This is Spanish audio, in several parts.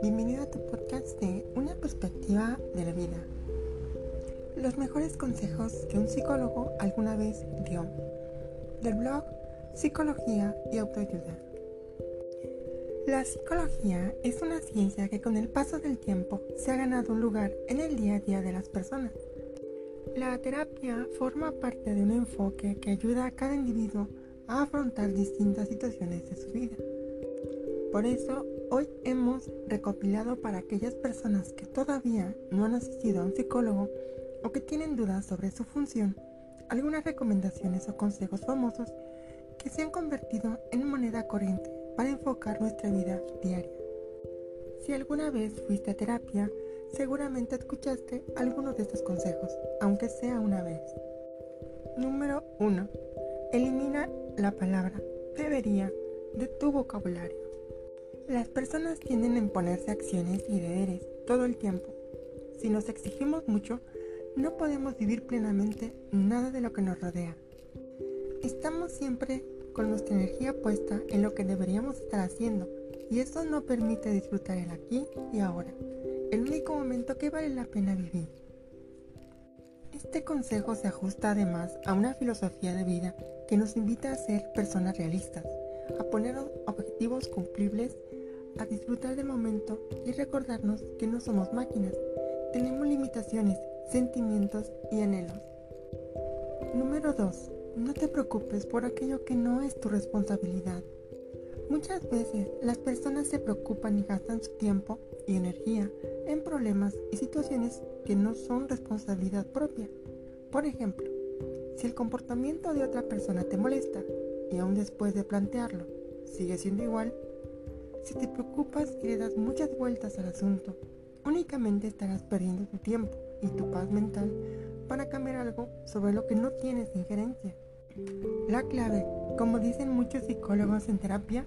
bienvenido a tu podcast de Una perspectiva de la vida. Los mejores consejos que un psicólogo alguna vez dio. Del blog Psicología y Autoayuda. La psicología es una ciencia que con el paso del tiempo se ha ganado un lugar en el día a día de las personas. La terapia forma parte de un enfoque que ayuda a cada individuo a afrontar distintas situaciones de su vida. Por eso, hoy hemos recopilado para aquellas personas que todavía no han asistido a un psicólogo o que tienen dudas sobre su función, algunas recomendaciones o consejos famosos que se han convertido en moneda corriente para enfocar nuestra vida diaria. Si alguna vez fuiste a terapia, seguramente escuchaste algunos de estos consejos, aunque sea una vez. Número 1. Elimina la palabra debería de tu vocabulario. Las personas tienden a imponerse acciones y deberes todo el tiempo. Si nos exigimos mucho, no podemos vivir plenamente nada de lo que nos rodea. Estamos siempre con nuestra energía puesta en lo que deberíamos estar haciendo y eso no permite disfrutar el aquí y ahora, el único momento que vale la pena vivir. Este consejo se ajusta además a una filosofía de vida que nos invita a ser personas realistas, a poner objetivos cumplibles, a disfrutar del momento y recordarnos que no somos máquinas, tenemos limitaciones, sentimientos y anhelos. Número 2. No te preocupes por aquello que no es tu responsabilidad. Muchas veces las personas se preocupan y gastan su tiempo y energía en problemas y situaciones que no son responsabilidad propia. Por ejemplo, si el comportamiento de otra persona te molesta y aún después de plantearlo sigue siendo igual, si te preocupas y le das muchas vueltas al asunto, únicamente estarás perdiendo tu tiempo y tu paz mental para cambiar algo sobre lo que no tienes injerencia. La clave, como dicen muchos psicólogos en terapia,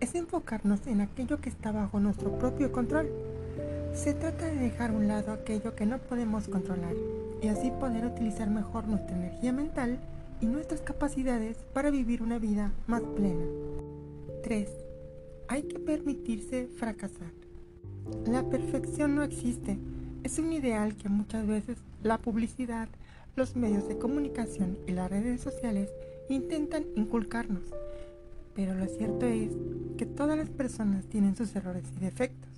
es enfocarnos en aquello que está bajo nuestro propio control. Se trata de dejar a un lado aquello que no podemos controlar y así poder utilizar mejor nuestra energía mental y nuestras capacidades para vivir una vida más plena. 3. Hay que permitirse fracasar. La perfección no existe. Es un ideal que muchas veces la publicidad, los medios de comunicación y las redes sociales intentan inculcarnos pero lo cierto es que todas las personas tienen sus errores y defectos.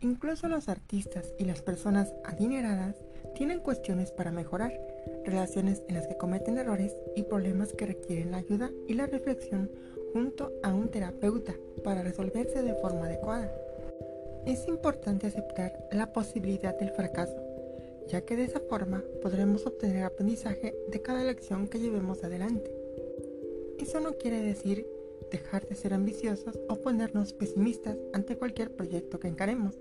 Incluso los artistas y las personas adineradas tienen cuestiones para mejorar, relaciones en las que cometen errores y problemas que requieren la ayuda y la reflexión junto a un terapeuta para resolverse de forma adecuada. Es importante aceptar la posibilidad del fracaso, ya que de esa forma podremos obtener aprendizaje de cada lección que llevemos adelante. Eso no quiere decir dejar de ser ambiciosos o ponernos pesimistas ante cualquier proyecto que encaremos,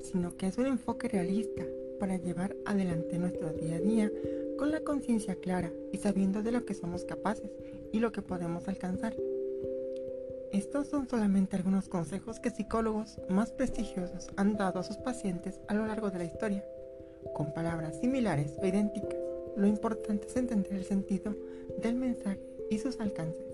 sino que es un enfoque realista para llevar adelante nuestro día a día con la conciencia clara y sabiendo de lo que somos capaces y lo que podemos alcanzar. Estos son solamente algunos consejos que psicólogos más prestigiosos han dado a sus pacientes a lo largo de la historia, con palabras similares o idénticas. Lo importante es entender el sentido del mensaje y sus alcances.